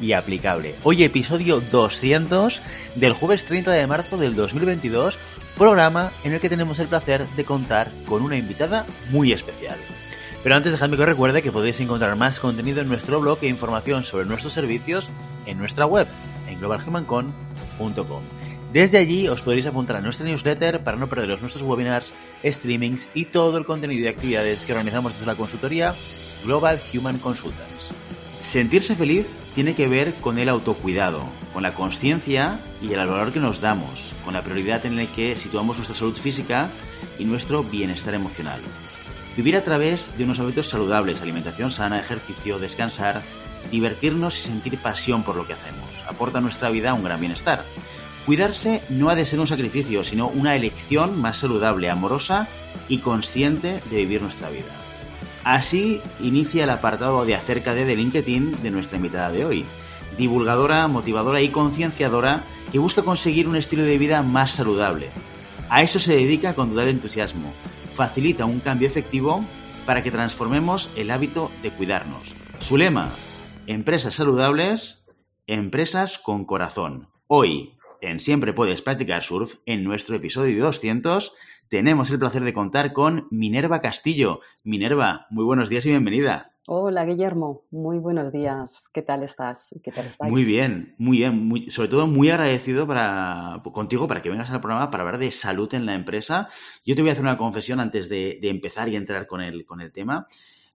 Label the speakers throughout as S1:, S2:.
S1: y aplicable. Hoy episodio 200 del jueves 30 de marzo del 2022, programa en el que tenemos el placer de contar con una invitada muy especial. Pero antes dejadme que os recuerde que podéis encontrar más contenido en nuestro blog e información sobre nuestros servicios en nuestra web, en globalhumancon.com. Desde allí os podréis apuntar a nuestra newsletter para no perderos nuestros webinars, streamings y todo el contenido y actividades que organizamos desde la consultoría Global Human Consultants. Sentirse feliz tiene que ver con el autocuidado, con la conciencia y el valor que nos damos, con la prioridad en la que situamos nuestra salud física y nuestro bienestar emocional. Vivir a través de unos hábitos saludables, alimentación sana, ejercicio, descansar, divertirnos y sentir pasión por lo que hacemos, aporta a nuestra vida un gran bienestar. Cuidarse no ha de ser un sacrificio, sino una elección más saludable, amorosa y consciente de vivir nuestra vida. Así inicia el apartado de acerca de, de LinkedIn de nuestra invitada de hoy. Divulgadora, motivadora y concienciadora que busca conseguir un estilo de vida más saludable. A eso se dedica con total entusiasmo. Facilita un cambio efectivo para que transformemos el hábito de cuidarnos. Su lema, empresas saludables, empresas con corazón. Hoy, en Siempre Puedes Practicar Surf, en nuestro episodio 200, tenemos el placer de contar con Minerva Castillo. Minerva, muy buenos días y bienvenida.
S2: Hola Guillermo, muy buenos días. ¿Qué tal estás? ¿Qué tal estáis?
S1: Muy bien, muy bien. sobre todo muy agradecido para, contigo para que vengas al programa para hablar de salud en la empresa. Yo te voy a hacer una confesión antes de, empezar y entrar con el, con el tema.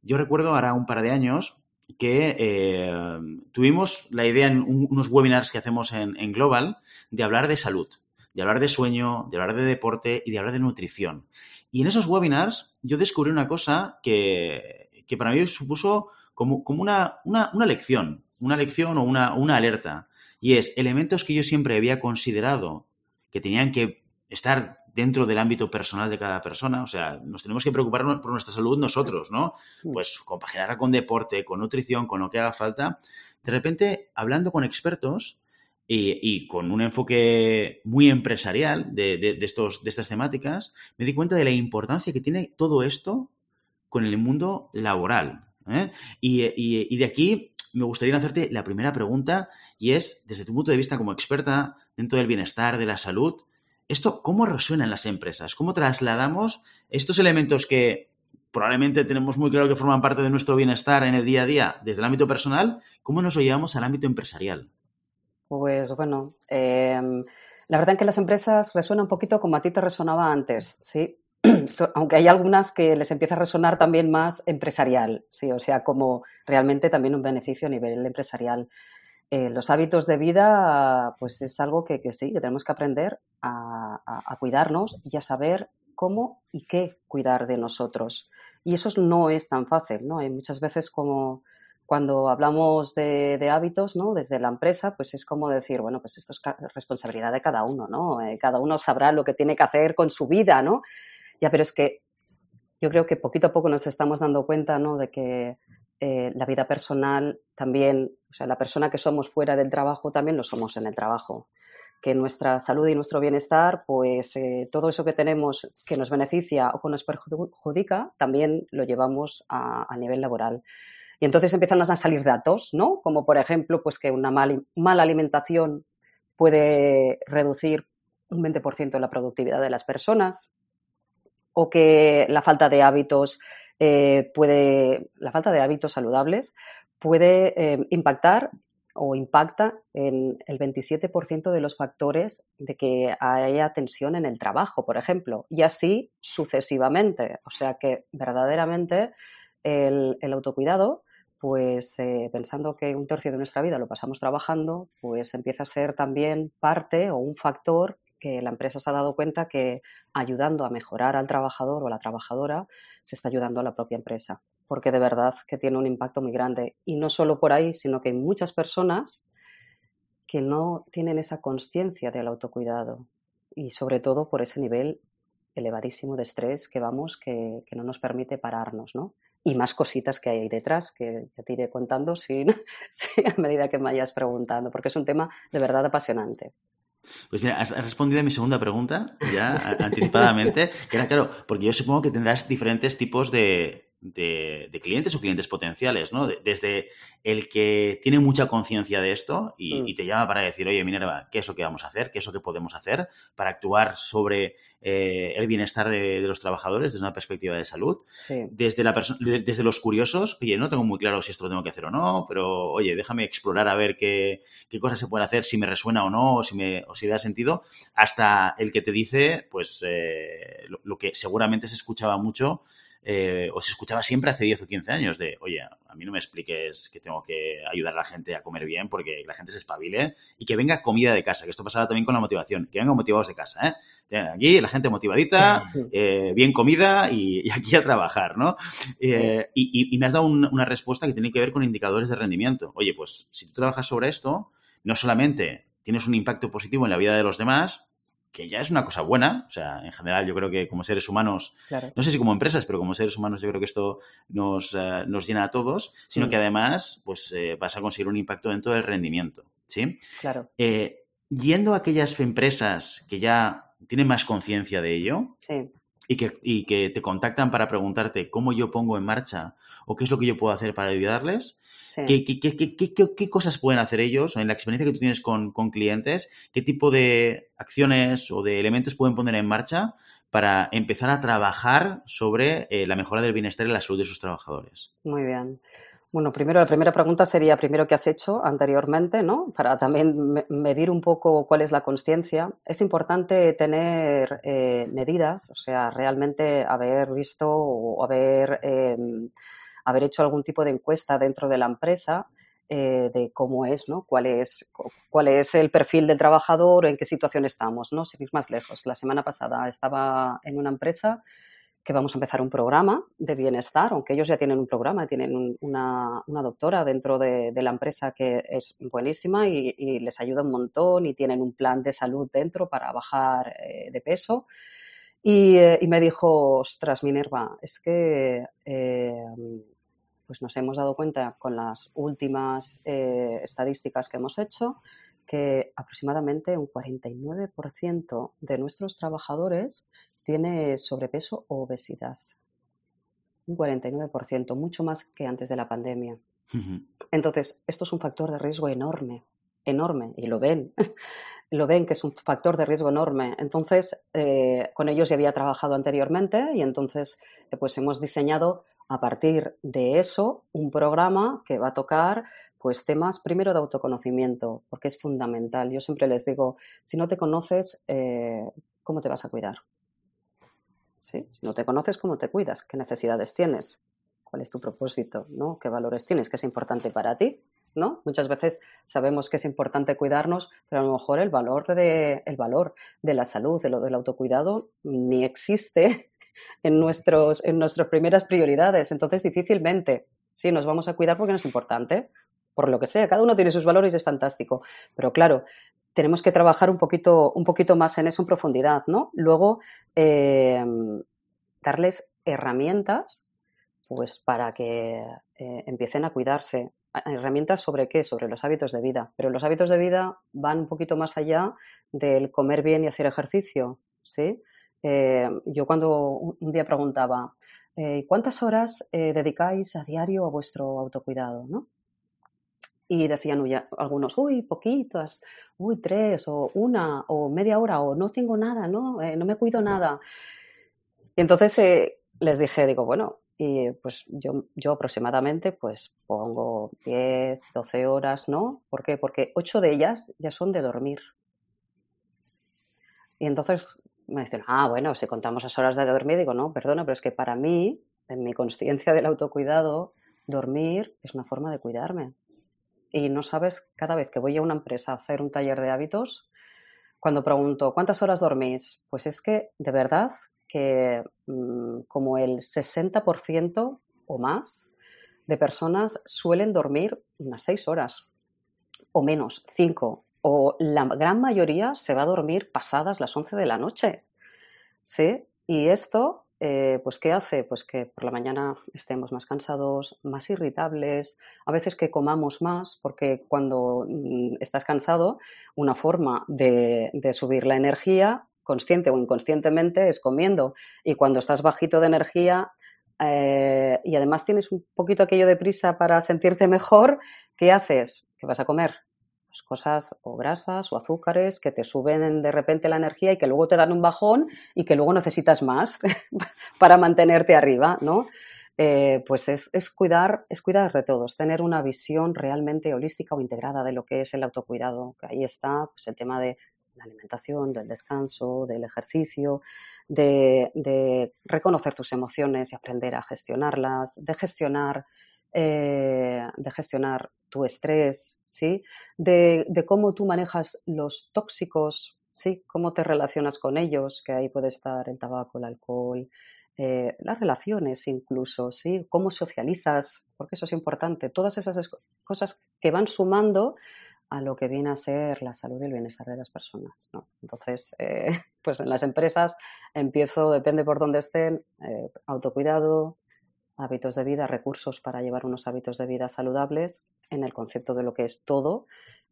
S1: Yo recuerdo ahora un par de años que eh, tuvimos la idea en unos webinars que hacemos en, en Global de hablar de salud de hablar de sueño, de hablar de deporte y de hablar de nutrición. Y en esos webinars yo descubrí una cosa que, para mí supuso como, como una, una, lección, una lección o una, una alerta. Y es elementos que yo siempre había considerado que tenían que estar dentro del ámbito personal de cada persona. O sea, nos tenemos que preocupar por nuestra salud nosotros, ¿no? Pues compaginarla con deporte, con nutrición, con lo que haga falta. De repente, hablando con expertos, y, con un enfoque muy empresarial de, estos, de estas temáticas, me di cuenta de la importancia que tiene todo esto con el mundo laboral. ¿eh? Y, de aquí me gustaría hacerte la primera pregunta y es, desde tu punto de vista como experta dentro del bienestar, de la salud, ¿esto cómo resuena en las empresas? ¿Cómo trasladamos estos elementos que probablemente tenemos muy claro que forman parte de nuestro bienestar en el día a día desde el ámbito personal, cómo nos lo llevamos al ámbito empresarial?
S2: Pues bueno, em, la verdad es que las empresas resuenan un poquito como a ti te resonaba antes, ¿sí? Aunque hay algunas que les empieza a resonar también más empresarial, ¿sí? O sea, como realmente también un beneficio a nivel empresarial. Eh, los hábitos de vida, pues es algo que, sí, que tenemos que aprender a, a, cuidarnos y a saber cómo y qué cuidar de nosotros. Y eso no es tan fácil, ¿no? Hay muchas veces como cuando hablamos de, hábitos, ¿no? Desde la empresa, pues es como decir, bueno, pues esto es responsabilidad de cada uno, ¿no? Eh, cada uno sabrá lo que tiene que hacer con su vida, ¿no? Ya, pero es que yo creo que poquito a poco nos estamos dando cuenta, ¿no? De que eh, la vida personal también, o sea, la persona que somos fuera del trabajo también lo somos en el trabajo. Que nuestra salud y nuestro bienestar, pues eh, todo eso que tenemos que nos beneficia o que nos perjudica, también lo llevamos a, a nivel laboral. Y entonces empiezan a salir datos, ¿no? Como por ejemplo, pues que una mala alimentación puede reducir un 20% la productividad de las personas o que la falta de hábitos eh, puede, la falta de hábitos saludables puede eh, impactar o impacta en el 27% de los factores de que haya tensión en el trabajo, por ejemplo, y así sucesivamente. O sea que verdaderamente el autocuidado pues eh, pensando que un tercio de nuestra vida lo pasamos trabajando, pues empieza a ser también parte o un factor que la empresa se ha dado cuenta que ayudando a mejorar al trabajador o a la trabajadora, se está ayudando a la propia empresa, porque de verdad que tiene un impacto muy grande. Y no solo por ahí, sino que hay muchas personas que no tienen esa conciencia del autocuidado y sobre todo por ese nivel elevadísimo de estrés que vamos, que, no nos permite pararnos, ¿no? Y más cositas que hay ahí detrás que te iré contando si, a medida que me vayas preguntando, porque es un tema de verdad apasionante.
S1: Pues mira, has, respondido a mi segunda pregunta ya anticipadamente, que era claro, porque yo supongo que tendrás diferentes tipos de, de, clientes o clientes potenciales, ¿no? desde el que tiene mucha conciencia de esto mm. y, te llama para decir, oye, Minerva, ¿qué es lo que vamos a hacer? ¿Qué es lo que podemos hacer para actuar sobre eh, el bienestar de, los trabajadores desde una perspectiva de salud? Desde, la desde los curiosos, oye, no tengo muy claro si esto lo tengo que hacer o no, pero oye, déjame explorar a ver qué, cosas se pueden hacer, si me resuena o no, o si, me, o si da sentido, hasta el que te dice, pues, eh, lo que seguramente se escuchaba mucho eh, o se escuchaba siempre hace 10 o 15 años de, oye, a mí no me expliques que tengo que ayudar a la gente a comer bien porque la gente se espabile y que venga comida de casa, que esto pasaba también con la motivación, que vengan motivados de casa, ¿eh? Aquí la gente motivadita, eh, bien comida y, aquí a trabajar, ¿no? Eh, y, me has dado una respuesta que tiene que ver con indicadores de rendimiento. Oye, pues si tú trabajas sobre esto, no solamente tienes un impacto positivo en la vida de los demás, que ya es una cosa buena. O sea, en general yo creo que como seres humanos, no sé si como empresas, pero como seres humanos yo creo que esto nos, eh, llena a todos, sino que mm. además pues eh, vas a conseguir un impacto dentro del rendimiento. ¿Sí?
S2: Claro.
S1: Eh, yendo a aquellas empresas que ya tienen más conciencia de ello, Y que, y que, te contactan para preguntarte cómo yo pongo en marcha o qué es lo que yo puedo hacer para ayudarles, ¿Qué, cosas pueden hacer ellos? En la experiencia que tú tienes con, clientes, ¿qué tipo de acciones o de elementos pueden poner en marcha para empezar a trabajar sobre eh, la mejora del bienestar y la salud de sus trabajadores?
S2: Muy bien. Bueno, primero, la primera pregunta sería, primero, ¿qué has hecho anteriormente? ¿no? Para también medir un poco cuál es la conciencia. Es importante tener eh, medidas, o sea, realmente haber visto o haber em, haber hecho algún tipo de encuesta dentro de la empresa eh, de cómo es, ¿no? Cuál es, cuál es el perfil del trabajador, en qué situación estamos, ¿no? Sin ir más lejos. La semana pasada estaba en una empresa que vamos a empezar un programa de bienestar, aunque ellos ya tienen un programa, tienen una, doctora dentro de, la empresa que es buenísima y, les ayuda un montón y tienen un plan de salud dentro para bajar eh, de peso. Eh, y, me dijo, ostras, Minerva, es que pues nos hemos dado cuenta con las últimas eh, estadísticas que hemos hecho que aproximadamente un 49% de nuestros trabajadores tiene sobrepeso o obesidad. Un 49%, mucho más que antes de la pandemia. Entonces, esto es un factor de riesgo enorme, enorme, y lo ven. lo ven que es un factor de riesgo enorme. Entonces, eh, con ellos ya había trabajado anteriormente y entonces eh, pues hemos diseñado a partir de eso un programa que va a tocar pues temas primero de autoconocimiento, porque es fundamental. Yo siempre les digo, si no te conoces, eh, ¿cómo te vas a cuidar? Si no te conoces, ¿cómo te cuidas? ¿Qué necesidades tienes? ¿Cuál es tu propósito? ¿no? ¿Qué valores tienes? ¿Qué es importante para ti? ¿no? Muchas veces sabemos que es importante cuidarnos, pero a lo mejor el valor de, el valor de la salud, de lo del autocuidado, ni existe en, nuestros, en nuestras primeras prioridades. Entonces, difícilmente, sí, nos vamos a cuidar porque no es importante, por lo que sea. Cada uno tiene sus valores y es fantástico. Pero claro, tenemos que trabajar un poquito, un poquito más en eso en profundidad, ¿no? Luego, eh, darles herramientas pues para que eh, empiecen a cuidarse. Herramientas sobre qué? Sobre los hábitos de vida. Pero los hábitos de vida van un poquito más allá del comer bien y hacer ejercicio, ¿sí? Eh, yo cuando un día preguntaba, eh, ¿cuántas horas dedicáis a diario a vuestro autocuidado? ¿no? Y decían algunos, uy, poquitas, uy, tres, o una, o media hora, o no tengo nada, no, no me cuido nada. Entonces les dije, digo, bueno, y pues yo, aproximadamente pues pongo 10, 12 horas, ¿no? ¿Por qué? Porque ocho de ellas ya son de dormir. Y entonces me dicen, ah, bueno, si contamos las horas de dormir, digo, no, perdona, pero es que para mí, en mi conciencia del autocuidado, dormir es una forma de cuidarme. Y no sabes, cada vez que voy a una empresa a hacer un taller de hábitos, cuando pregunto, ¿cuántas horas dormís? Pues es que, de verdad, que mm, como el 60% o más de personas suelen dormir unas seis horas o menos, cinco. o la gran mayoría se va a dormir pasadas las 11 de la noche. ¿Sí? Y esto, eh, pues, ¿qué hace? Pues que por la mañana estemos más cansados, más irritables, a veces que comamos más, porque cuando mm, estás cansado, una forma de, subir la energía, consciente o inconscientemente, es comiendo. Y cuando estás bajito de energía, eh, y además tienes un poquito aquello de prisa para sentirte mejor, ¿qué haces? ¿Qué vas a comer? Pues, cosas o grasas o azúcares que te suben de repente la energía y que luego te dan un bajón y que luego necesitas más para mantenerte arriba, ¿no? Eh, pues es, cuidar, es cuidar de todos, tener una visión realmente holística o integrada de lo que es el autocuidado. Ahí está pues, el tema de la alimentación, del descanso, del ejercicio, de, reconocer tus emociones y aprender a gestionarlas, de gestionar eh, de gestionar tu estrés, ¿sí? De, cómo tú manejas los tóxicos, ¿sí? Cómo te relacionas con ellos, que ahí puede estar el tabaco, el alcohol, eh, las relaciones incluso, ¿sí? Cómo socializas, porque eso es importante. Todas esas cosas que van sumando a lo que viene a ser la salud y el bienestar de las personas. Entonces, eh, pues en las empresas empiezo, depende por dónde estén, autocuidado, hábitos de vida, recursos para llevar unos hábitos de vida saludables en el concepto de lo que es todo.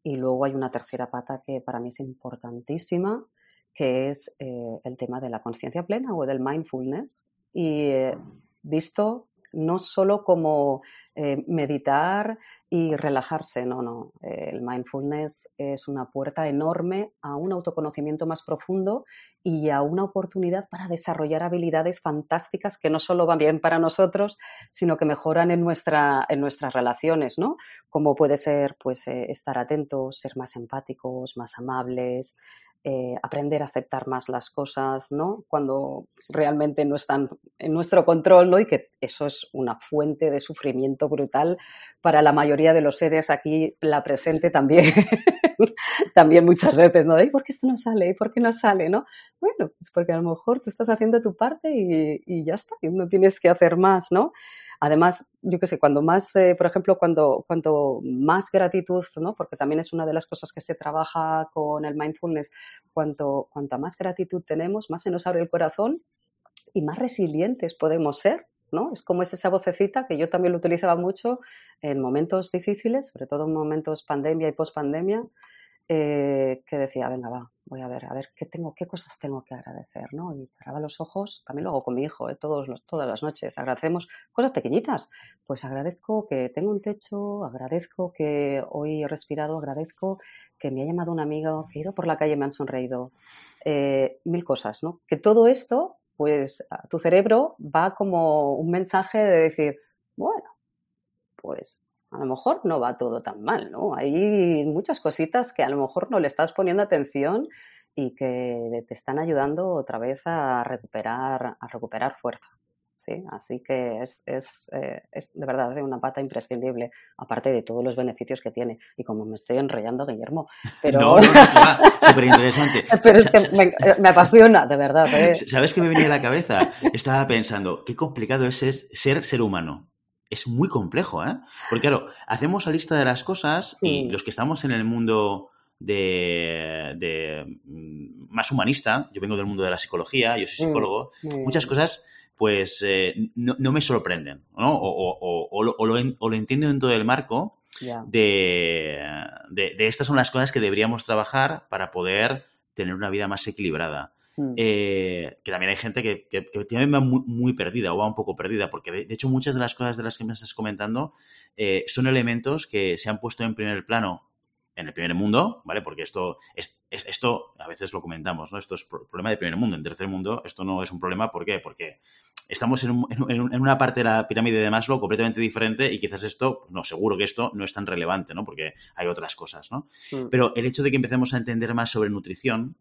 S2: Y luego hay una tercera pata que para mí es importantísima, que es eh, el tema de la conciencia plena o del mindfulness. Y eh, visto no solo como eh, meditar y relajarse, no, no. el mindfulness es una puerta enorme a un autoconocimiento más profundo y a una oportunidad para desarrollar habilidades fantásticas que no solo van bien para nosotros, sino que mejoran en, nuestra, en nuestras relaciones, ¿no? Como puede ser, pues, eh, estar atentos, ser más empáticos, más amables, eh, aprender a aceptar más las cosas, ¿no? Cuando realmente no están en nuestro control, ¿no? Y que eso es una fuente de sufrimiento brutal para la mayoría de los seres aquí, la presente también, también muchas veces, ¿no? ¿Y por qué esto no sale? ¿Y por qué no sale? ¿No? Bueno, pues porque a lo mejor tú estás haciendo tu parte y, y ya está, y no tienes que hacer más, ¿no? Además, yo qué sé, cuando más, eh, por ejemplo, cuando, cuando más gratitud, ¿no? Porque también es una de las cosas que se trabaja con el mindfulness, cuanto, cuanta más gratitud tenemos, más se nos abre el corazón y más resilientes podemos ser, ¿no? Es como es esa vocecita que yo también lo utilizaba mucho en momentos difíciles, sobre todo en momentos pandemia y pospandemia, eh, que decía, venga, va, voy a ver, a ver qué tengo, qué cosas tengo que agradecer, ¿no? Y cerraba los ojos, también lo hago con mi hijo, ¿eh? Todos los, todas las noches, agradecemos cosas pequeñitas, pues agradezco que tengo un techo, agradezco que hoy he respirado, agradezco que me ha llamado un amigo, que he ido por la calle y me han sonreído, eh, mil cosas, ¿no? Que todo esto, pues a tu cerebro va como un mensaje de decir, bueno, pues a lo mejor no va todo tan mal, ¿no? Hay muchas cositas que a lo mejor no le estás poniendo atención y que te están ayudando otra vez a recuperar, a recuperar fuerza. ¿sí? Así que es, es, eh, es de verdad una pata imprescindible, aparte de todos los beneficios que tiene. Y como me estoy enrollando, Guillermo, pero...
S1: No, súper interesante.
S2: pero es que me, apasiona, de verdad. ¿eh?
S1: ¿Sabes qué me venía a la cabeza? Estaba pensando, qué complicado es ser ser humano es muy complejo, ¿eh? Porque claro, hacemos la lista de las cosas y los que estamos en el mundo de, mm, más humanista, yo vengo del mundo de la psicología, yo soy psicólogo, muchas cosas pues eh, no, me sorprenden, ¿no? O, lo, o, entiendo dentro del marco de, de, estas son las cosas que deberíamos trabajar para poder tener una vida más equilibrada. Mm. Eh, que también hay gente que, que, también va muy, perdida o va un poco perdida, porque de, hecho muchas de las cosas de las que me estás comentando eh, son elementos que se han puesto en primer plano en el primer mundo, ¿vale? Porque esto, es, esto a veces lo comentamos, ¿no? Esto es problema de primer mundo. En tercer mundo esto no es un problema. ¿Por qué? Porque estamos en, en, una parte de la pirámide de Maslow completamente diferente y quizás esto, no, seguro que esto no es tan relevante, ¿no? Porque hay otras cosas, ¿no? Mm. Pero el hecho de que empecemos a entender más sobre nutrición,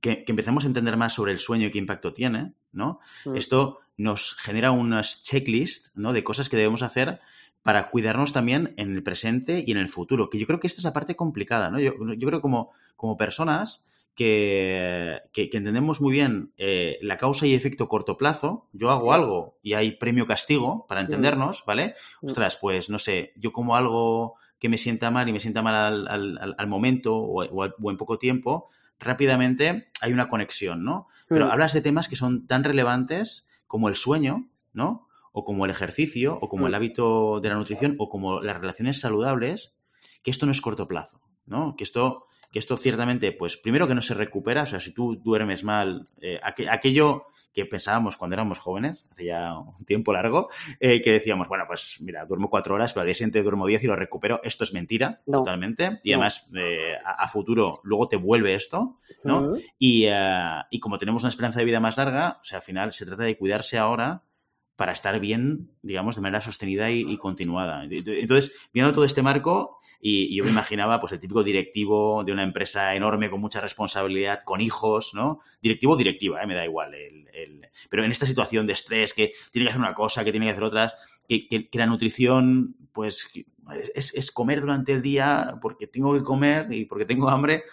S1: que, empecemos a entender más sobre el sueño y qué impacto tiene, ¿no? Mm. Esto nos genera unas checklists, ¿no? De cosas que debemos hacer para cuidarnos también en el presente y en el futuro, que yo creo que esta es la parte complicada, ¿no? Yo, yo creo como, como personas que, que, entendemos muy bien eh, la causa y efecto corto plazo, yo hago algo y hay premio castigo para mm. entendernos, ¿vale? Mm. Ostras, pues no sé, yo como algo que me sienta mal y me sienta mal al, momento o, en poco tiempo, rápidamente hay una conexión, ¿no? Pero hablas de temas que son tan relevantes como el sueño, ¿no? O como el ejercicio, o como el mm. hábito de la nutrición, o como las relaciones saludables, que esto no es corto plazo, ¿no? Que esto, que esto ciertamente, pues primero que no se recupera, o sea, si tú duermes mal, eh, aquello que pensábamos cuando éramos jóvenes, hace ya un tiempo largo, eh, que decíamos, bueno, pues mira, duermo cuatro horas, pero al día siguiente duermo diez y lo recupero. Esto es mentira, totalmente. Y además, eh, a, futuro, luego te vuelve esto, ¿no? y, y, como tenemos una esperanza de vida más larga, o sea, al final se trata de cuidarse ahora para estar bien, digamos, de manera sostenida y, continuada. Entonces, viendo todo este marco, y, yo me imaginaba, pues, el típico directivo de una empresa enorme con mucha responsabilidad, con hijos, ¿no? Directivo directiva, ¿eh? me da igual. Pero en esta situación de estrés, que tiene que hacer una cosa, que tiene que hacer otras, que, la nutrición, pues, es, es comer durante el día porque tengo que comer y porque tengo hambre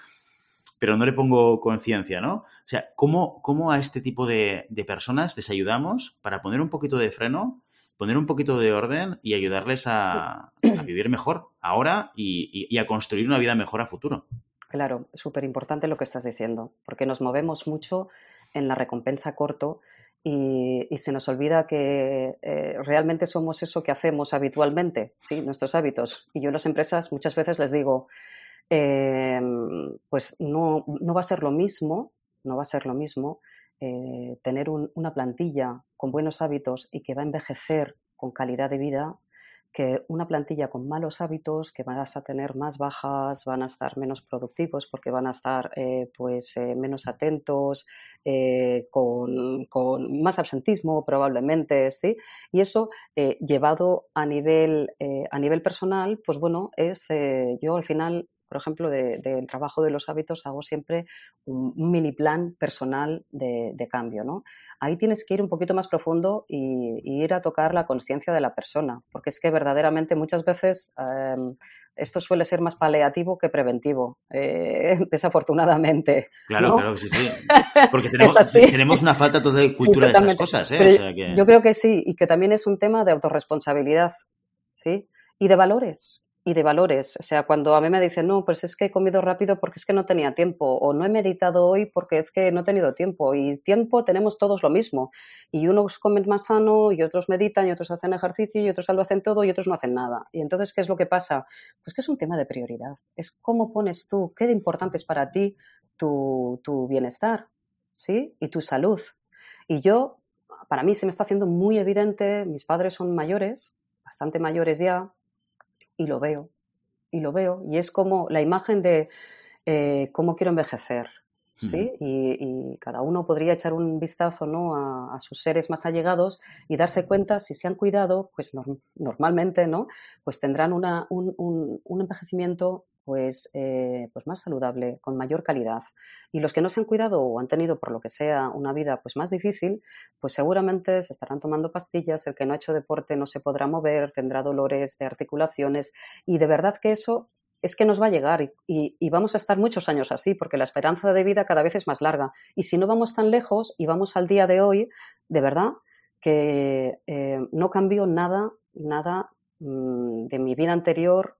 S1: pero no le pongo conciencia, ¿no? O sea, ¿cómo, ¿cómo, a este tipo de, personas les ayudamos para poner un poquito de freno, poner un poquito de orden y ayudarles a, vivir mejor ahora y, a construir una vida mejor a futuro?
S2: Claro, súper importante lo que estás diciendo, porque nos movemos mucho en la recompensa corto y, se nos olvida que eh, realmente somos eso que hacemos habitualmente, ¿sí? nuestros hábitos. Y yo en las empresas muchas veces les digo, Em, pues no, va a ser lo mismo, no va a ser lo mismo eh, tener una plantilla con buenos hábitos y que va a envejecer con calidad de vida que una plantilla con malos hábitos, que van a tener más bajas, van a estar menos productivos porque van a estar eh, pues, eh, menos atentos, con, con, más absentismo probablemente, ¿sí? Y eso llevado a nivel, a nivel personal, pues bueno, es yo al final por ejemplo, del trabajo de los hábitos, hago siempre un, mini plan personal de, cambio. ¿no? Ahí tienes que ir un poquito más profundo y, ir a tocar la conciencia de la persona, porque es que verdaderamente muchas veces em, esto suele ser más paliativo que preventivo, eh, desafortunadamente.
S1: Claro, claro, sí, sí. Porque tenemos, una falta toda de cultura de estas cosas. ¿eh?
S2: Yo creo que sí, y que también es un tema de autorresponsabilidad, ¿sí? Y de valores y de valores. O sea, cuando a mí me dicen, no, pues es que he comido rápido porque es que no tenía tiempo, o no he meditado hoy porque es que no he tenido tiempo, y tiempo tenemos todos lo mismo. Y unos comen más sano, y otros meditan, y otros hacen ejercicio, y otros lo hacen todo, y otros no hacen nada. Y entonces, ¿qué es lo que pasa? Pues que es un tema de prioridad. Es cómo pones tú, qué de importante es para ti tu, tu bienestar, ¿sí? Y tu salud. Y yo, para mí se me está haciendo muy evidente, mis padres son mayores, bastante mayores ya, y lo veo, y lo veo, y es como la imagen de eh, cómo quiero envejecer, ¿sí? Y, cada uno podría echar un vistazo ¿no? a, sus seres más allegados y darse cuenta si se han cuidado, pues normalmente, ¿no? Pues tendrán una, un, un, envejecimiento pues, eh, pues más saludable, con mayor calidad. Y los que no se han cuidado o han tenido, por lo que sea, una vida pues más difícil, pues seguramente se estarán tomando pastillas, el que no ha hecho deporte no se podrá mover, tendrá dolores de articulaciones y de verdad que eso es que nos va a llegar y, vamos a estar muchos años así, porque la esperanza de vida cada vez es más larga. Y si no vamos tan lejos y vamos al día de hoy, de verdad que eh, no cambio nada, nada de mi vida anterior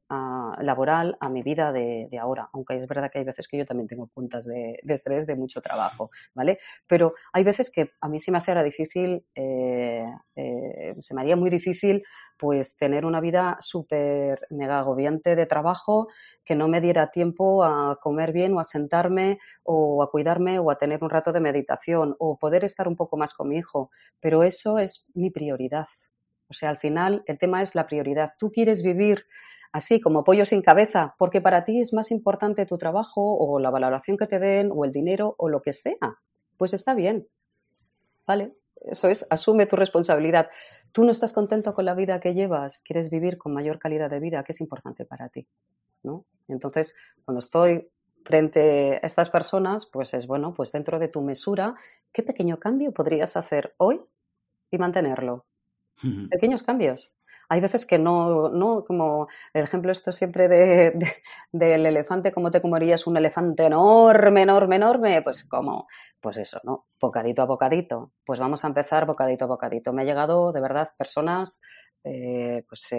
S2: laboral a mi vida de, ahora, aunque es verdad que hay veces que yo también tengo puntas de, estrés de mucho trabajo, ¿vale? Pero hay veces que a mí se me hace difícil, eh, eh, se me haría muy difícil pues tener una vida súper mega agobiante de trabajo que no me diera tiempo a comer bien o a sentarme o a cuidarme o a tener un rato de meditación o poder estar un poco más con mi hijo, pero eso es mi prioridad, o sea, al final el tema es la prioridad. Tú quieres vivir así como pollo sin cabeza porque para ti es más importante tu trabajo o la valoración que te den o el dinero o lo que sea. Pues está bien. ¿Vale? Eso es, asume tu responsabilidad. Tú no estás contento con la vida que llevas, quieres vivir con mayor calidad de vida, que es importante para ti. ¿no? Entonces, cuando estoy frente a estas personas, pues es bueno, pues dentro de tu mesura, ¿qué pequeño cambio podrías hacer hoy y mantenerlo? Pequeños cambios. Hay veces que no, no, como el ejemplo esto siempre de, del elefante, ¿cómo te comerías un elefante enorme, enorme, enorme? Pues como, pues eso, ¿no? Bocadito a bocadito. Pues vamos a empezar bocadito a bocadito. Me ha llegado, de verdad, personas pues,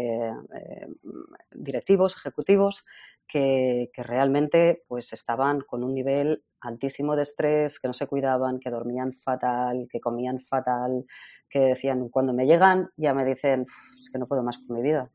S2: directivos, ejecutivos, que, realmente pues estaban con un nivel altísimo de estrés, que no se cuidaban, que dormían fatal, que comían fatal, que decían, cuando me llegan ya me dicen, es que no puedo más con mi vida,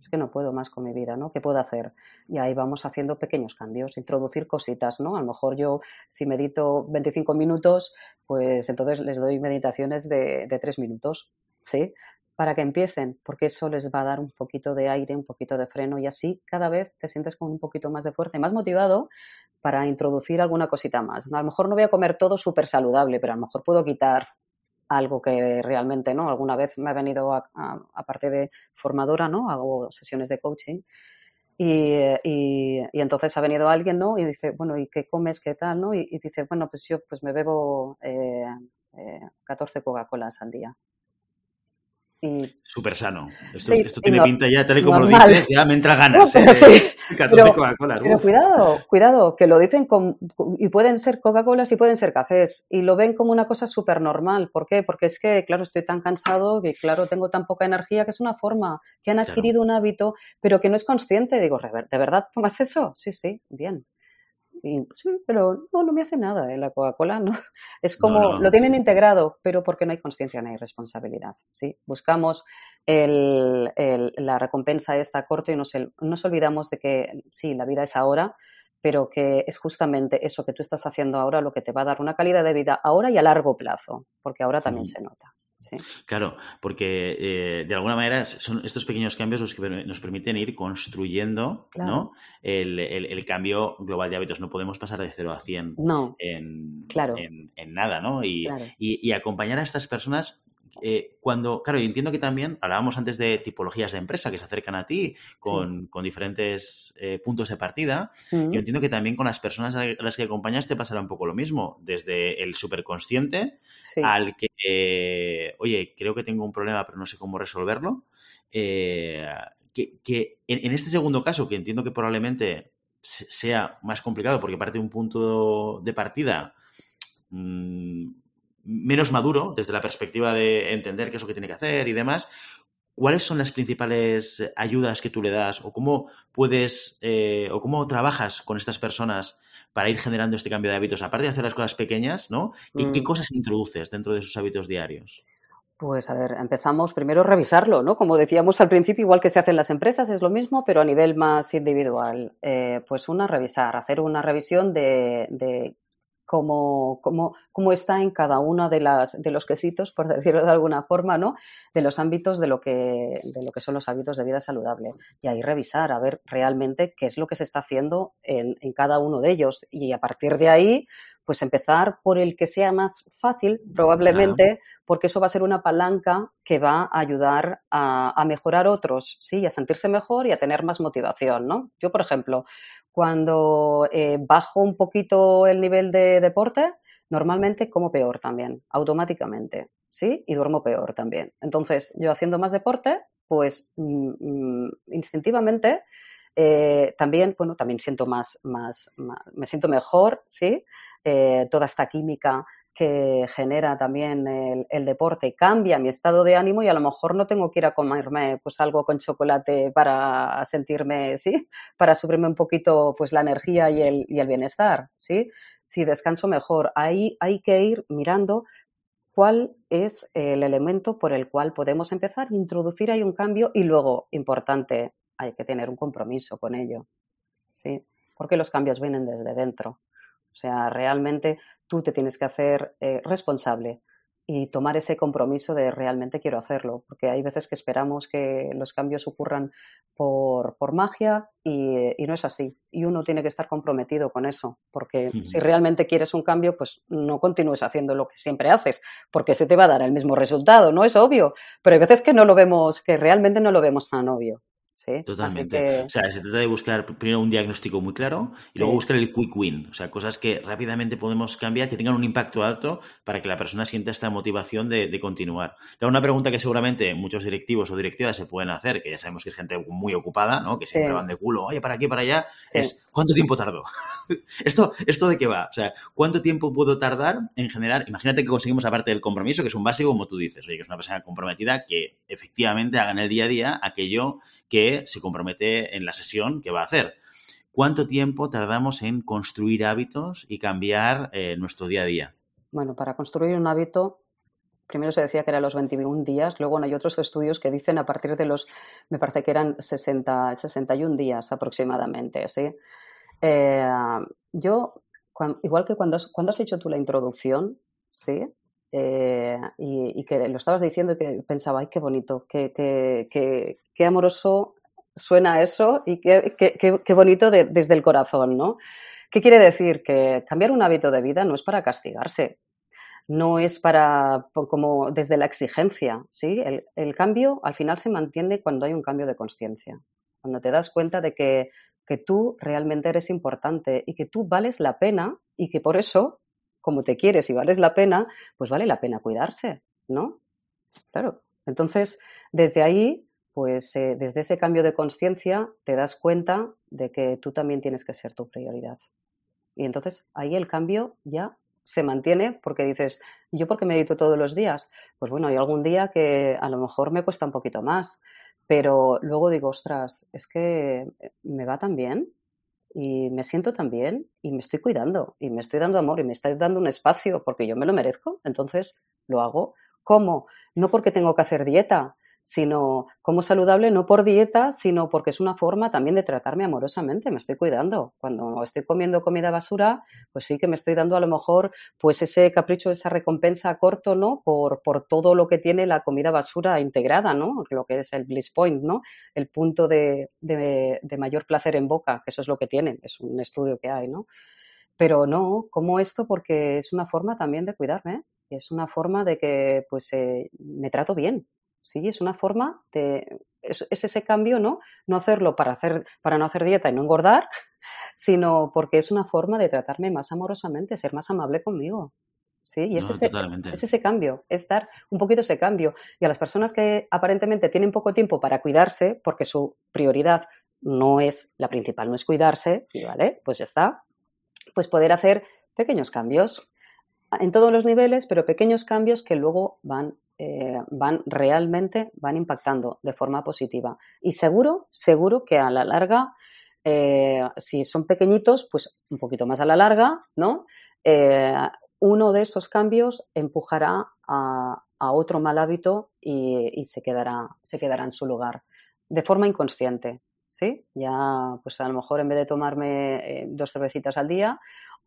S2: es que no puedo más con mi vida, ¿no? ¿Qué puedo hacer? Y ahí vamos haciendo pequeños cambios, introducir cositas, ¿no? A lo mejor yo, si medito 25 minutos, pues entonces les doy meditaciones de, de 3 minutos, ¿sí? Para que empiecen, porque eso les va a dar un poquito de aire, un poquito de freno y así cada vez te sientes con un poquito más de fuerza y más motivado para introducir alguna cosita más. A lo mejor no voy a comer todo súper saludable, pero a lo mejor puedo quitar algo que realmente, ¿no? Alguna vez me ha venido, aparte de formadora, ¿no? Hago sesiones de coaching y, entonces ha venido alguien, ¿no? Y dice, bueno, ¿y qué comes? ¿Qué tal? ¿no? Y, dice, bueno, pues yo pues me bebo eh, 14 eh, Coca-Colas al día.
S1: Súper sano. Esto, tiene pinta ya, tal y como lo dices, ya me entra ganas.
S2: pero, ¿eh? cuidado, cuidado, que lo dicen con, y pueden ser Coca-Colas y pueden ser cafés. Y lo ven como una cosa súper normal. ¿Por qué? Porque es que, claro, estoy tan cansado que, claro, tengo tan poca energía que es una forma que han adquirido un hábito, pero que no es consciente. Digo, ¿de verdad tomas eso? Sí, sí, bien sí, pero no, no me hace nada ¿eh? la Coca-Cola, ¿no? Es como, lo tienen integrado, pero porque no hay conciencia no hay responsabilidad, ¿sí? Buscamos el, la recompensa esta a corto y nos, nos olvidamos de que, sí, la vida es ahora, pero que es justamente eso que tú estás haciendo ahora lo que te va a dar una calidad de vida ahora y a largo plazo, porque ahora también se nota.
S1: Claro, porque eh, de alguna manera son estos pequeños cambios los que nos permiten ir construyendo ¿no? el, cambio global de hábitos. No podemos pasar de 0 a 100 en, en, nada, ¿no? Y, y, acompañar a estas personas eh, cuando, claro, yo entiendo que también hablábamos antes de tipologías de empresa que se acercan a ti con, diferentes eh, puntos de partida. Yo entiendo que también con las personas a las que acompañas te pasará un poco lo mismo, desde el superconsciente al que, oye, creo que tengo un problema pero no sé cómo resolverlo. Eh, que, en, este segundo caso, que entiendo que probablemente sea más complicado porque parte de un punto de partida mm, menos maduro desde la perspectiva de entender qué es lo que tiene que hacer y demás, ¿cuáles son las principales ayudas que tú le das o cómo puedes eh, o cómo trabajas con estas personas para ir generando este cambio de hábitos? Aparte de hacer las cosas pequeñas, ¿no? ¿Qué, mm. cosas introduces dentro de sus hábitos diarios?
S2: Pues a ver, empezamos primero a revisarlo, ¿no? Como decíamos al principio, igual que se hace en las empresas, es lo mismo, pero a nivel más individual. Eh, pues una, revisar, hacer una revisión de, de cómo, cómo, está en cada uno de, las, de los quesitos, por decirlo de alguna forma, ¿no? De los ámbitos de lo, que, de lo que son los hábitos de vida saludable. Y ahí revisar, a ver realmente qué es lo que se está haciendo en, en cada uno de ellos. Y a partir de ahí, pues empezar por el que sea más fácil, probablemente, porque eso va a ser una palanca que va a ayudar a, a, mejorar otros, ¿sí? a sentirse mejor y a tener más motivación, ¿no? Yo, por ejemplo, cuando eh, bajo un poquito el nivel de deporte, normalmente como peor también, automáticamente, ¿sí? Y duermo peor también. Entonces, yo haciendo más deporte, pues mm, mm, instintivamente eh, también, bueno, también siento más, más, me siento mejor, ¿sí? Eh, toda esta química que genera también el, deporte cambia mi estado de ánimo y a lo mejor no tengo que ir a comerme pues algo con chocolate para sentirme, ¿sí? Para subirme un poquito pues la energía y el, y el bienestar, ¿sí? Si descanso mejor, ahí hay que ir mirando cuál es el elemento por el cual podemos empezar, introducir ahí un cambio y luego, importante, hay que tener un compromiso con ello, ¿sí? Porque los cambios vienen desde dentro. O sea, realmente tú te tienes que hacer eh, responsable y tomar ese compromiso de realmente quiero hacerlo, porque hay veces que esperamos que los cambios ocurran por, magia y, no es así. Y uno tiene que estar comprometido con eso, porque si realmente quieres un cambio, pues no continúes haciendo lo que siempre haces, porque se te va a dar el mismo resultado, ¿no? Es obvio, pero hay veces que no lo vemos, que realmente no lo vemos tan obvio.
S1: Totalmente. O sea, se trata de buscar primero un diagnóstico muy claro y luego buscar el quick win. O sea, cosas que rápidamente podemos cambiar, que tengan un impacto alto para que la persona sienta esta motivación de, continuar. una pregunta que seguramente muchos directivos o directivas se pueden hacer, que ya sabemos que es gente muy ocupada, ¿no? Que siempre van de culo, oye, para aquí, para allá, es ¿cuánto tiempo tardó? ¿Esto, ¿Esto de qué va? O sea, ¿cuánto tiempo puedo tardar en generar? Imagínate que conseguimos, aparte del compromiso, que es un básico, como tú dices, oye, que es una persona comprometida que efectivamente haga en el día a día aquello que se compromete en la sesión que va a hacer. ¿Cuánto tiempo tardamos en construir hábitos y cambiar eh, nuestro día a día?
S2: Bueno, para construir un hábito, primero se decía que eran los 21 días, luego hay otros estudios que dicen a partir de los, me parece que eran 60, 61 días aproximadamente, ¿sí? Eh, yo, igual que cuando has, cuando has hecho tú la introducción, ¿sí? Eh, y, que lo estabas diciendo y que pensaba, ay, qué bonito, qué, qué, amoroso suena eso y qué, bonito desde el corazón, ¿no? ¿Qué quiere decir? Que cambiar un hábito de vida no es para castigarse, no es para, como desde la exigencia, ¿sí? El, el cambio al final se mantiene cuando hay un cambio de conciencia, cuando te das cuenta de que, que tú realmente eres importante y que tú vales la pena y que por eso como te quieres y vales la pena, pues vale la pena cuidarse, ¿no? Claro. Entonces, desde ahí, pues eh, desde ese cambio de conciencia, te das cuenta de que tú también tienes que ser tu prioridad. Y entonces ahí el cambio ya se mantiene porque dices, ¿yo por qué medito todos los días? Pues bueno, hay algún día que a lo mejor me cuesta un poquito más, pero luego digo, ostras, es que me va tan bien y me siento tan bien y me estoy cuidando y me estoy dando amor y me estoy dando un espacio porque yo me lo merezco, entonces lo hago. ¿Cómo? No porque tengo que hacer dieta, sino como saludable no por dieta, sino porque es una forma también de tratarme amorosamente, me estoy cuidando. Cuando estoy comiendo comida basura, pues sí que me estoy dando a lo mejor pues ese capricho, esa recompensa corto, ¿no? Por, por todo lo que tiene la comida basura integrada, ¿no? Lo que es el bliss point, ¿no? El punto de, de, mayor placer en boca, que eso es lo que tiene, es un estudio que hay, ¿no? Pero no, como esto porque es una forma también de cuidarme, es una forma de que pues eh, me trato bien, ¿sí? Es una forma de... Es, ese cambio, ¿no? No hacerlo para, hacer, para no hacer dieta y no engordar, sino porque es una forma de tratarme más amorosamente, ser más amable conmigo. ¿Sí? Y es, ese, es, ese, cambio, es dar un poquito ese cambio. Y a las personas que aparentemente tienen poco tiempo para cuidarse, porque su prioridad no es la principal, no es cuidarse, ¿vale? Pues ya está. Pues poder hacer pequeños cambios en todos los niveles, pero pequeños cambios que luego van, eh, van realmente, van impactando de forma positiva. Y seguro, seguro que a la larga, eh, si son pequeñitos, pues un poquito más a la larga, ¿no? Eh, uno de esos cambios empujará a, otro mal hábito y, se, quedará, se quedará en su lugar, de forma inconsciente. ¿Sí? Ya, pues a lo mejor en vez de tomarme dos cervecitas al día,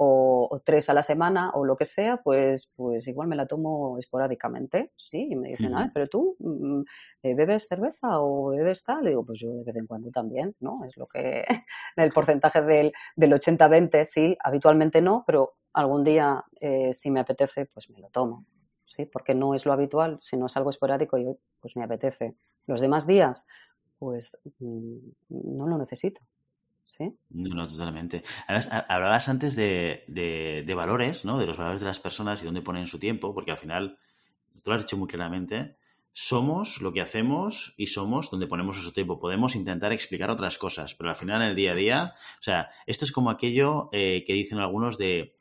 S2: o, tres a la semana o lo que sea, pues, pues igual me la tomo esporádicamente, ¿sí? Y me dicen, pero tú mm, eh, bebes cerveza o bebes tal. Le digo, pues yo de vez en cuando también, ¿no? Es lo que, el porcentaje del, del 80-20, sí, habitualmente no, pero algún día, eh, si me apetece, pues me lo tomo, ¿sí? Porque no es lo habitual, si no es algo esporádico, yo, pues me apetece. Los demás días, pues mm, no lo necesito. ¿Sí?
S1: No, no, totalmente. Hablabas antes de, de, valores, ¿no? De los valores de las personas y dónde ponen su tiempo, porque al final, tú lo has dicho muy claramente, somos lo que hacemos y somos donde ponemos nuestro tiempo. Podemos intentar explicar otras cosas, pero al final, en el día a día, o sea, esto es como aquello eh, que dicen algunos de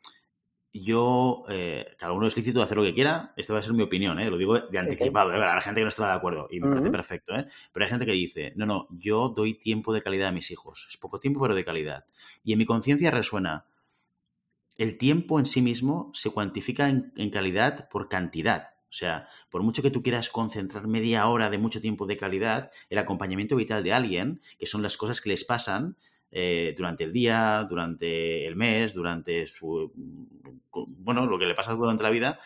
S1: yo, eh, cada uno es lícito de hacer lo que quiera, esta va a ser mi opinión, ¿eh? lo digo de anticipado, ¿eh? la gente que no está de acuerdo, y me parece perfecto, ¿eh? pero hay gente que dice, no, no, yo doy tiempo de calidad a mis hijos, es poco tiempo pero de calidad, y en mi conciencia resuena, el tiempo en sí mismo se cuantifica en, en calidad por cantidad, o sea, por mucho que tú quieras concentrar media hora de mucho tiempo de calidad, el acompañamiento vital de alguien, que son las cosas que les pasan, eh, durante el día, durante el mes, durante su. Bueno, lo que le pasa durante la vida,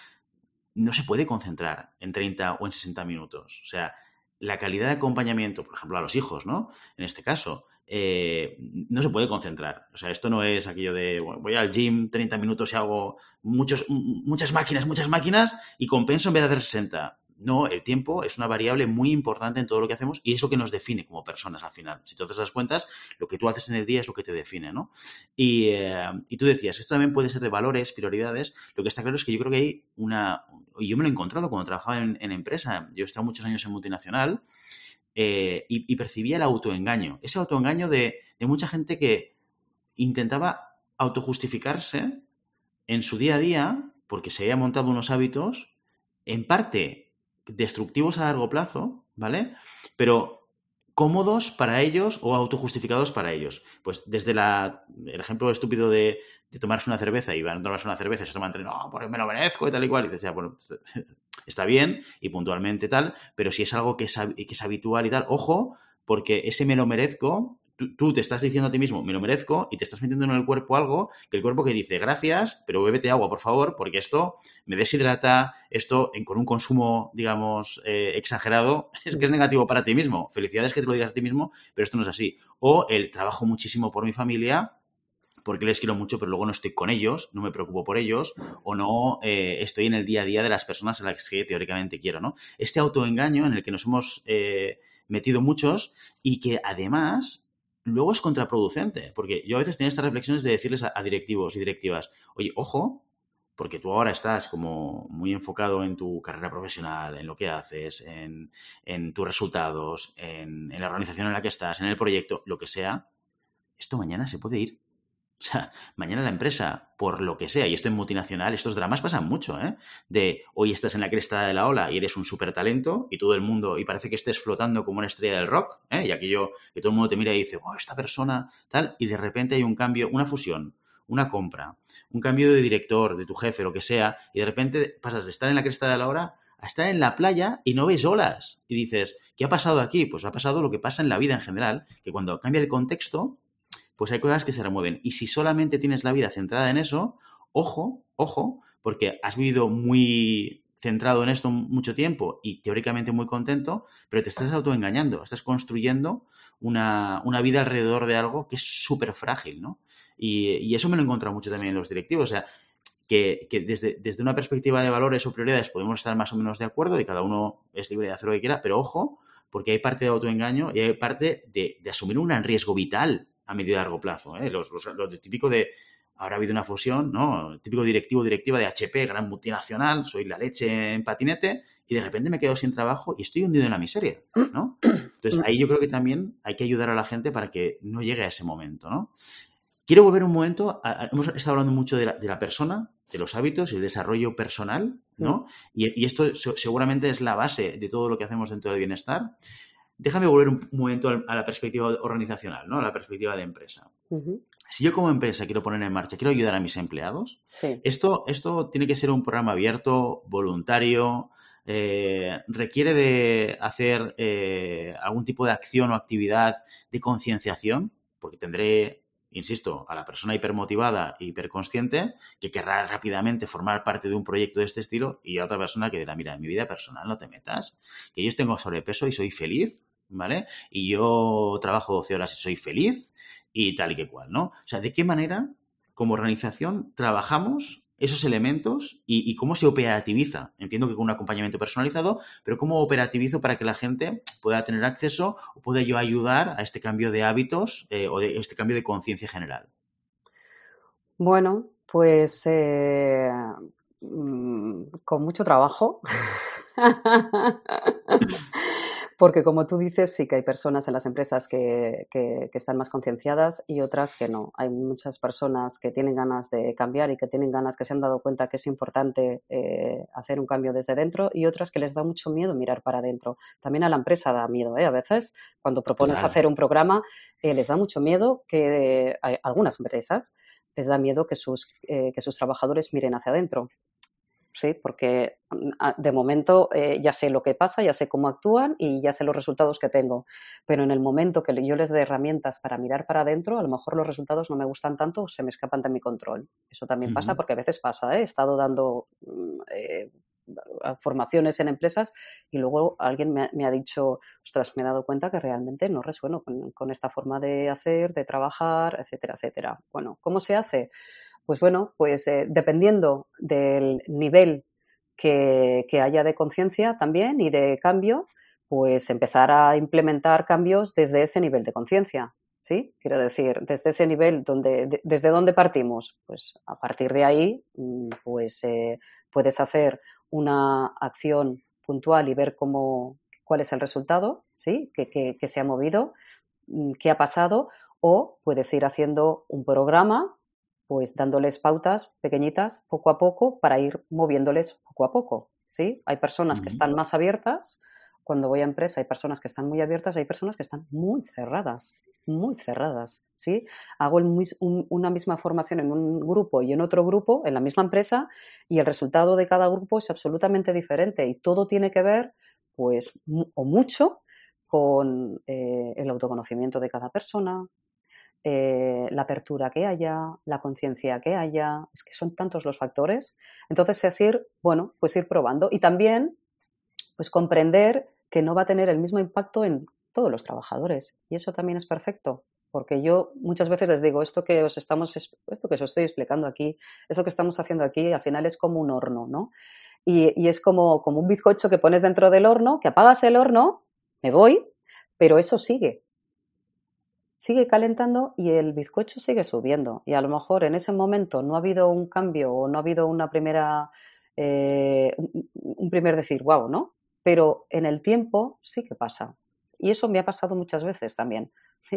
S1: no se puede concentrar en 30 o en 60 minutos. O sea, la calidad de acompañamiento, por ejemplo, a los hijos, ¿no? En este caso, eh, no se puede concentrar. O sea, esto no es aquello de voy al gym 30 minutos y hago muchos, muchas máquinas, muchas máquinas y compenso en vez de hacer 60. No, el tiempo es una variable muy importante en todo lo que hacemos y es lo que nos define como personas al final. Si tú te das cuentas, lo que tú haces en el día es lo que te define, ¿no? Y, eh, tú decías, esto también puede ser de valores, prioridades. Lo que está claro es que yo creo que hay una... Y yo me lo he encontrado cuando trabajaba en, en empresa. Yo he estado muchos años en multinacional eh, y, percibía el autoengaño. Ese autoengaño de, de mucha gente que intentaba autojustificarse en su día a día porque se había montado unos hábitos en parte destructivos a largo plazo, ¿vale? Pero cómodos para ellos o autojustificados para ellos. Pues desde la, el ejemplo estúpido de, tomarse una cerveza y van a tomarse una cerveza y se toman no, porque me lo merezco y tal y cual. Y dices, bueno, está bien y puntualmente tal, pero si es algo que es, que es habitual y tal, ojo, porque ese me lo merezco tú, te estás diciendo a ti mismo, me lo merezco, y te estás metiendo en el cuerpo algo que el cuerpo que dice, gracias, pero bébete agua, por favor, porque esto me deshidrata, esto con un consumo, digamos, eh, exagerado, es que es negativo para ti mismo. Felicidades que te lo digas a ti mismo, pero esto no es así. O el trabajo muchísimo por mi familia, porque les quiero mucho, pero luego no estoy con ellos, no me preocupo por ellos, o no eh, estoy en el día a día de las personas a las que teóricamente quiero, ¿no? Este autoengaño en el que nos hemos eh, metido muchos y que además luego es contraproducente, porque yo a veces tenía estas reflexiones de decirles a, directivos y directivas, oye, ojo, porque tú ahora estás como muy enfocado en tu carrera profesional, en lo que haces, en, tus resultados, en, en, la organización en la que estás, en el proyecto, lo que sea, esto mañana se puede ir. O sea, mañana la empresa, por lo que sea, y esto en multinacional, estos dramas pasan mucho, ¿eh? De hoy estás en la cresta de la ola y eres un súper talento y todo el mundo, y parece que estés flotando como una estrella del rock, ¿eh? Y aquello que todo el mundo te mira y dice, oh, esta persona, tal, y de repente hay un cambio, una fusión, una compra, un cambio de director, de tu jefe, lo que sea, y de repente pasas de estar en la cresta de la ola a estar en la playa y no ves olas. Y dices, ¿qué ha pasado aquí? Pues ha pasado lo que pasa en la vida en general, que cuando cambia el contexto, pues hay cosas que se remueven. Y si solamente tienes la vida centrada en eso, ojo, ojo, porque has vivido muy centrado en esto mucho tiempo y teóricamente muy contento, pero te estás autoengañando, estás construyendo una, vida alrededor de algo que es súper frágil, ¿no? Y, eso me lo he encontrado mucho también en los directivos, o sea, que, desde, desde, una perspectiva de valores o prioridades podemos estar más o menos de acuerdo y cada uno es libre de hacer lo que quiera, pero ojo, porque hay parte de autoengaño y hay parte de asumir un riesgo vital a medio y largo plazo. ¿eh? Los, los, típico de, ahora ha habido una fusión, ¿no? típico directivo, directiva de HP, gran multinacional, soy la leche en patinete y de repente me quedo sin trabajo y estoy hundido en la miseria, ¿no? Entonces ahí yo creo que también hay que ayudar a la gente para que no llegue a ese momento, ¿no? Quiero volver un momento, hemos estado hablando mucho de la, persona, de los hábitos el desarrollo personal, ¿no? Y, y, esto seguramente es la base de todo lo que hacemos dentro del bienestar déjame volver un momento a la perspectiva organizacional, ¿no? A la perspectiva de empresa. Si yo como empresa quiero poner en marcha, quiero ayudar a mis empleados, esto, esto tiene que ser un programa abierto, voluntario, eh, requiere de hacer eh, algún tipo de acción o actividad de concienciación, porque tendré, insisto, a la persona hipermotivada e hiperconsciente que querrá rápidamente formar parte de un proyecto de este estilo y a otra persona que dirá, mira, mi vida personal no te metas, que yo tengo sobrepeso y soy feliz, ¿vale? Y yo trabajo 12 horas y soy feliz y tal y que cual, ¿no? O sea, ¿de qué manera como organización trabajamos esos elementos y, cómo se operativiza? Entiendo que con un acompañamiento personalizado, pero ¿cómo operativizo para que la gente pueda tener acceso o pueda yo ayudar a este cambio de hábitos eh, o de este cambio de conciencia general?
S2: Bueno, pues eh, mm, con mucho trabajo. Porque como tú dices, sí que hay personas en las empresas que, están más concienciadas y otras que no. Hay muchas personas que tienen ganas de cambiar y que tienen ganas, que se han dado cuenta que es importante eh, hacer un cambio desde dentro y otras que les da mucho miedo mirar para adentro. También a la empresa da miedo, ¿eh? A veces, cuando propones hacer un programa, eh, les da mucho miedo que hay algunas empresas les da miedo que sus, que sus trabajadores miren hacia adentro. ¿Sí? Porque mm, de momento eh, ya sé lo que pasa, ya sé cómo actúan y ya sé los resultados que tengo. Pero en el momento que yo les dé herramientas para mirar para adentro, a lo mejor los resultados no me gustan tanto o se me escapan de mi control. Eso también pasa porque a veces pasa. ¿eh? He estado dando mm, eh, formaciones en empresas y luego alguien me ha, dicho, ostras, me he dado cuenta que realmente no resueno con, con esta forma de hacer, de trabajar, etcétera, etcétera. Bueno, ¿cómo se hace? Pues bueno, pues eh, dependiendo del nivel que, haya de conciencia también y de cambio, pues empezar a implementar cambios desde ese nivel de conciencia. ¿Sí? Quiero decir, desde ese nivel, donde, ¿desde dónde partimos? Pues a partir de ahí, mm, pues eh, puedes hacer una acción puntual y ver cómo, cuál es el resultado, ¿sí? Que, que, se ha movido, mm, qué ha pasado, o puedes ir haciendo un programa, pues dándoles pautas pequeñitas poco a poco para ir moviéndoles poco a poco, ¿sí? Hay personas que están más abiertas, cuando voy a empresa hay personas que están muy abiertas, hay personas que están muy cerradas, muy cerradas, ¿sí? Hago una misma formación en un grupo y en otro grupo, en la misma empresa, y el resultado de cada grupo es absolutamente diferente y todo tiene que ver, pues, o mucho con eh, el autoconocimiento de cada persona, eh, la apertura que haya, la conciencia que haya, es que son tantos los factores. Entonces es ir, bueno, pues ir probando y también, pues comprender que no va a tener el mismo impacto en todos los trabajadores. Y eso también es perfecto, porque yo muchas veces les digo, esto que os estamos, esto que os estoy explicando aquí, eso que estamos haciendo aquí, al final es como un horno, ¿no? Y, es como, como un bizcocho que pones dentro del horno, que apagas el horno, me voy, pero eso sigue. Sigue calentando y el bizcocho sigue subiendo. Y a lo mejor en ese momento no ha habido un cambio o no ha habido una primera, eh, un primer decir, wow, ¿no? Pero en el tiempo sí que pasa. Y eso me ha pasado muchas veces también,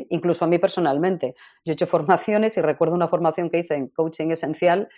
S2: incluso a mí personalmente. Yo he hecho formaciones y recuerdo una formación que hice en coaching esencial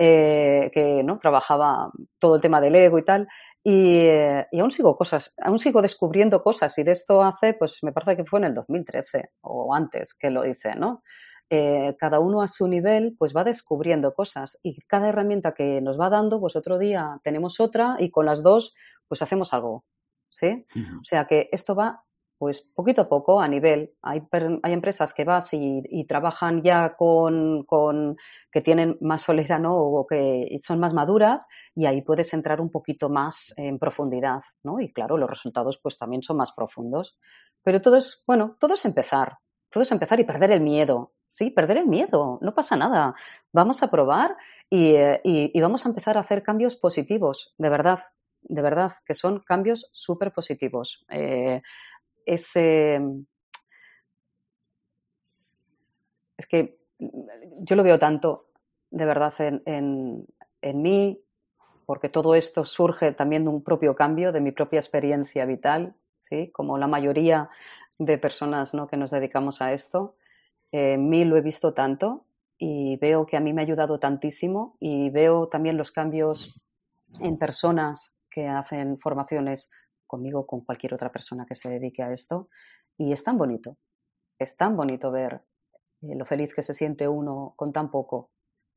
S2: eh, que ¿no? trabajaba todo el tema del ego y tal, y, eh, y, aún sigo cosas, aún sigo descubriendo cosas, y de esto hace, pues me parece que fue en el 2013 o antes que lo hice, ¿no? Eh, cada uno a su nivel, pues va descubriendo cosas y cada herramienta que nos va dando, pues otro día tenemos otra y con las dos, pues hacemos algo, ¿sí? O sea que esto va pues poquito a poco a nivel. Hay, hay empresas que vas y, trabajan ya con, con, que tienen más solera, ¿no? O que son más maduras y ahí puedes entrar un poquito más en profundidad, ¿no? Y claro, los resultados pues también son más profundos. Pero todo es, bueno, todo es empezar. Todo es empezar y perder el miedo. Sí, perder el miedo. No pasa nada. Vamos a probar y, y vamos a empezar a hacer cambios positivos, de verdad de verdad, que son cambios súper positivos. Eh, es, es que yo lo veo tanto, de verdad, en, en, mí, porque todo esto surge también de un propio cambio, de mi propia experiencia vital, ¿sí? como la mayoría de personas ¿no? que nos dedicamos a esto. En mí lo he visto tanto y veo que a mí me ha ayudado tantísimo y veo también los cambios en personas que hacen formaciones conmigo, con cualquier otra persona que se dedique a esto. Y es tan bonito, es tan bonito ver eh, lo feliz que se siente uno con tan poco,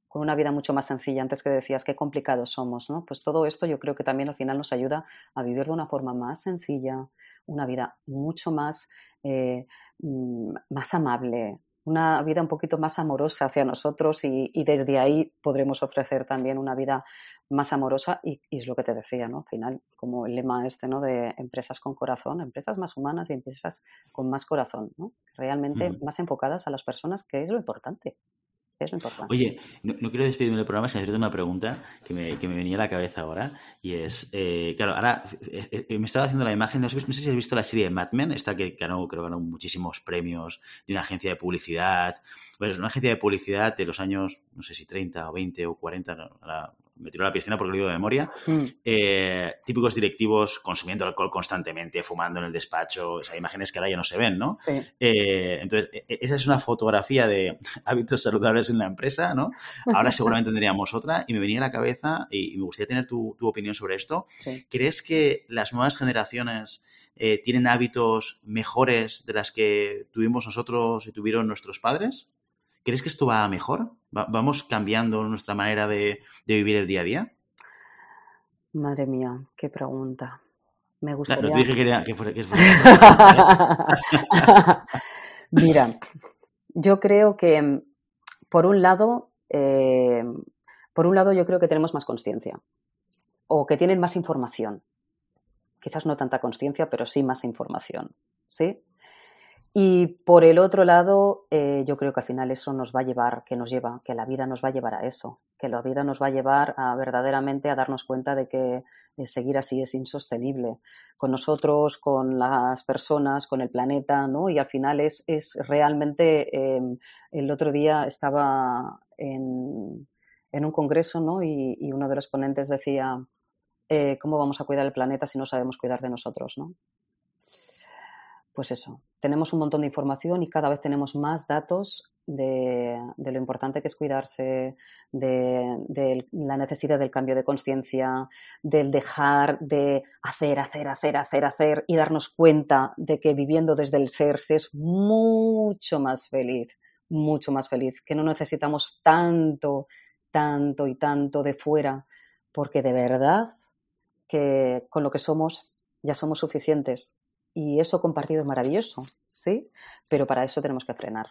S2: con una vida mucho más sencilla. Antes que decías qué complicados somos, ¿no? Pues todo esto yo creo que también al final nos ayuda a vivir de una forma más sencilla, una vida mucho más, eh, mm, más amable, una vida un poquito más amorosa hacia nosotros y, y, desde ahí podremos ofrecer también una vida más amorosa y, es lo que te decía, ¿no? Al final, como el lema este, ¿no? De empresas con corazón, empresas más humanas y empresas con más corazón, ¿no? Realmente más enfocadas a las personas, que es lo importante. Es lo importante.
S1: Oye, no, quiero despedirme del programa sin hacerte una pregunta que me, que me, venía a la cabeza ahora. Y es, eh, claro, ahora eh, eh, me estaba haciendo la imagen, no sé, si has visto la serie de Mad Men, esta que ganó, creo que ganó muchísimos premios de una agencia de publicidad. Bueno, es una agencia de publicidad de los años, no sé si 30 o 20 o 40, no, me tiró la piscina porque lo digo de memoria, mm. eh, típicos directivos consumiendo alcohol constantemente, fumando en el despacho, o sea, imágenes que ahora ya no se ven, ¿no? Eh, entonces, e, e, esa es una fotografía de hábitos saludables en la empresa, ¿no? Ahora seguramente tendríamos otra y me venía a la cabeza y me gustaría tener tu, opinión sobre esto. ¿Crees que las nuevas generaciones... Eh, tienen hábitos mejores de las que tuvimos nosotros y tuvieron nuestros padres? ¿Crees que esto va a mejor? ¿Vamos cambiando nuestra manera de, vivir el día a día?
S2: Madre mía, qué pregunta. Me gustaría...
S1: No te dije que, fuera...
S2: Mira, yo creo que, por un lado, eh, por un lado yo creo que tenemos más conciencia o que tienen más información. Quizás no tanta conciencia, pero sí más información. ¿sí? Y por el otro lado, eh, yo creo que al final eso nos va a llevar, que nos lleva, que la vida nos va a llevar a eso, que la vida nos va a llevar a verdaderamente a darnos cuenta de que eh, seguir así es insostenible con nosotros, con las personas, con el planeta, ¿no? Y al final es, es realmente, em, el otro día estaba en, en un congreso, ¿no? Y, y, uno de los ponentes decía, eh, ¿cómo vamos a cuidar el planeta si no sabemos cuidar de nosotros, ¿no? Pues eso, tenemos un montón de información y cada vez tenemos más datos de, lo importante que es cuidarse, de, la necesidad del cambio de conciencia, del dejar de hacer, hacer, hacer, hacer, hacer y darnos cuenta de que viviendo desde el ser se es mucho más feliz, mucho más feliz, que no necesitamos tanto, tanto y tanto de fuera, porque de verdad que con lo que somos ya somos suficientes y eso compartido es maravilloso, ¿sí? Pero para eso tenemos que frenar.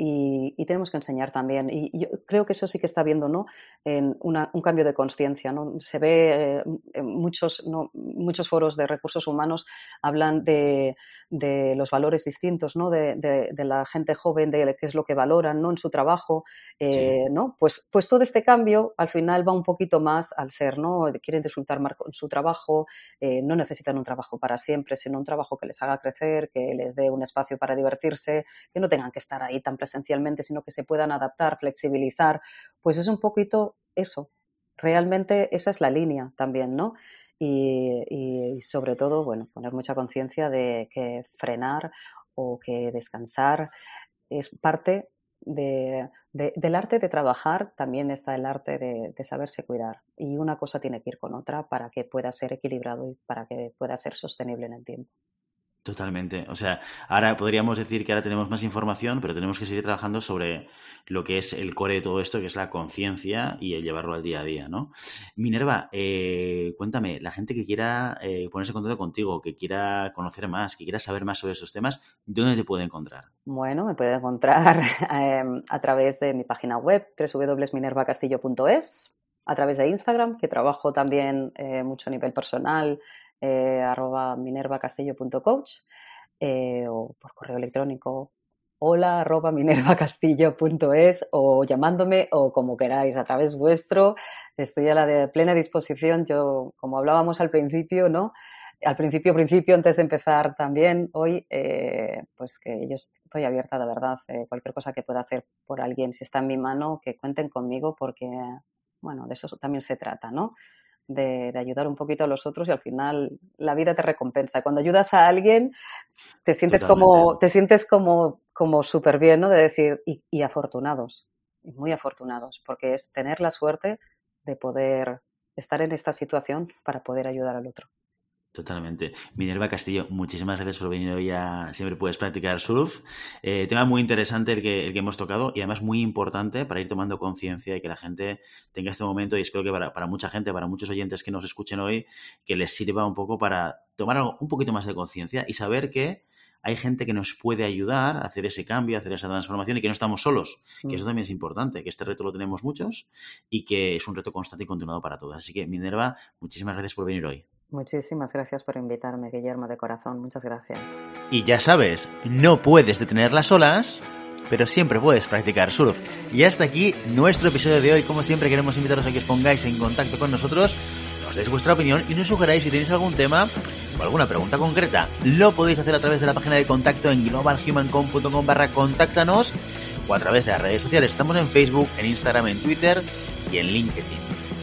S2: Y, tenemos que enseñar también. Y, yo creo que eso sí que está viendo, ¿no? En un cambio de conciencia, ¿no? Se ve eh, en muchos, muchos foros de recursos humanos hablan de, de los valores distintos, ¿no? De, de, la gente joven, de qué es lo que valoran, ¿no? En su trabajo, eh, ¿no? Pues, pues todo este cambio al final va un poquito más al ser, ¿no? Quieren disfrutar más con su trabajo, eh, no necesitan un trabajo para siempre, sino un trabajo que les haga crecer, que les dé un espacio para divertirse, que no tengan que estar ahí tan presencialmente, sino que se puedan adaptar, flexibilizar. Pues es un poquito eso. Realmente esa es la línea también, ¿no? Y, sobre todo, bueno, poner mucha conciencia de que frenar o que descansar es parte de, del arte de trabajar, también está el arte de, de, saberse cuidar. Y una cosa tiene que ir con otra para que pueda ser equilibrado y para que pueda ser sostenible en el tiempo.
S1: Totalmente. O sea, ahora podríamos decir que ahora tenemos más información, pero tenemos que seguir trabajando sobre lo que es el core de todo esto, que es la conciencia y el llevarlo al día a día, ¿no? Minerva, eh, cuéntame, la gente que quiera eh, ponerse en contacto contigo, que quiera conocer más, que quiera saber más sobre esos temas, ¿dónde te puede encontrar?
S2: Bueno, me puede encontrar em, a través de mi página web, www.minervacastillo.es, a través de Instagram, que trabajo también eh, mucho a nivel personal eh, arroba minervacastillo.coach eh, o por correo electrónico hola arroba minervacastillo.es o llamándome o como queráis a través vuestro. Estoy a la de plena disposición. Yo, como hablábamos al principio, ¿no? Al principio, principio, antes de empezar también hoy, eh, pues que yo estoy abierta de verdad. cualquier cosa que pueda hacer por alguien, si está en mi mano, que cuenten conmigo porque, bueno, de eso también se trata, ¿no? De, ayudar un poquito a los otros y al final la vida te recompensa. Cuando ayudas a alguien, te sientes como, te sientes como, como súper bien, ¿no? De decir, y, y afortunados, muy afortunados, porque es tener la suerte de poder estar en esta situación para poder ayudar al otro.
S1: Totalmente. Minerva Castillo, muchísimas gracias por venir hoy a Siempre Puedes Practicar Surf. Eh, tema muy interesante el que, el que hemos tocado y además muy importante para ir tomando conciencia y que la gente tenga este momento y espero que para, para, mucha gente, para muchos oyentes que nos escuchen hoy, que les sirva un poco para tomar un poquito más de conciencia y saber que hay gente que nos puede ayudar a hacer ese cambio, a hacer esa transformación y que no estamos solos, que eso mm. también es importante, que este reto lo tenemos muchos y que es un reto constante y continuado para todos. Así que, Minerva, muchísimas gracias por venir hoy.
S2: Muchísimas gracias por invitarme, Guillermo, de corazón. Muchas gracias.
S1: Y ya sabes, no puedes detener las olas, pero siempre puedes practicar surf. Y hasta aquí nuestro episodio de hoy. Como siempre, queremos invitaros a que os pongáis en contacto con nosotros, nos deis vuestra opinión y nos sugeráis si tenéis algún tema o alguna pregunta concreta. Lo podéis hacer a través de la página de contacto en globalhumancom.com barra contáctanos o a través de las redes sociales. Estamos en Facebook, en Instagram, en Twitter y en LinkedIn.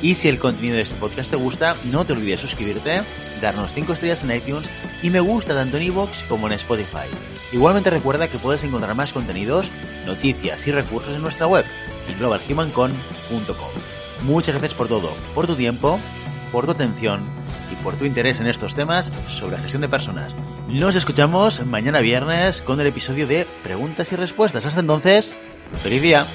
S1: Y si el contenido de este podcast te gusta, no te olvides suscribirte, darnos 5 estrellas en iTunes y me gusta tanto en iVoox como en Spotify. Igualmente recuerda que puedes encontrar más contenidos, noticias y recursos en nuestra web, globalhumancon.com. Muchas gracias por todo, por tu tiempo, por tu atención y por tu interés en estos temas sobre gestión de personas. Nos escuchamos mañana viernes con el episodio de preguntas y respuestas. Hasta entonces, feliz día.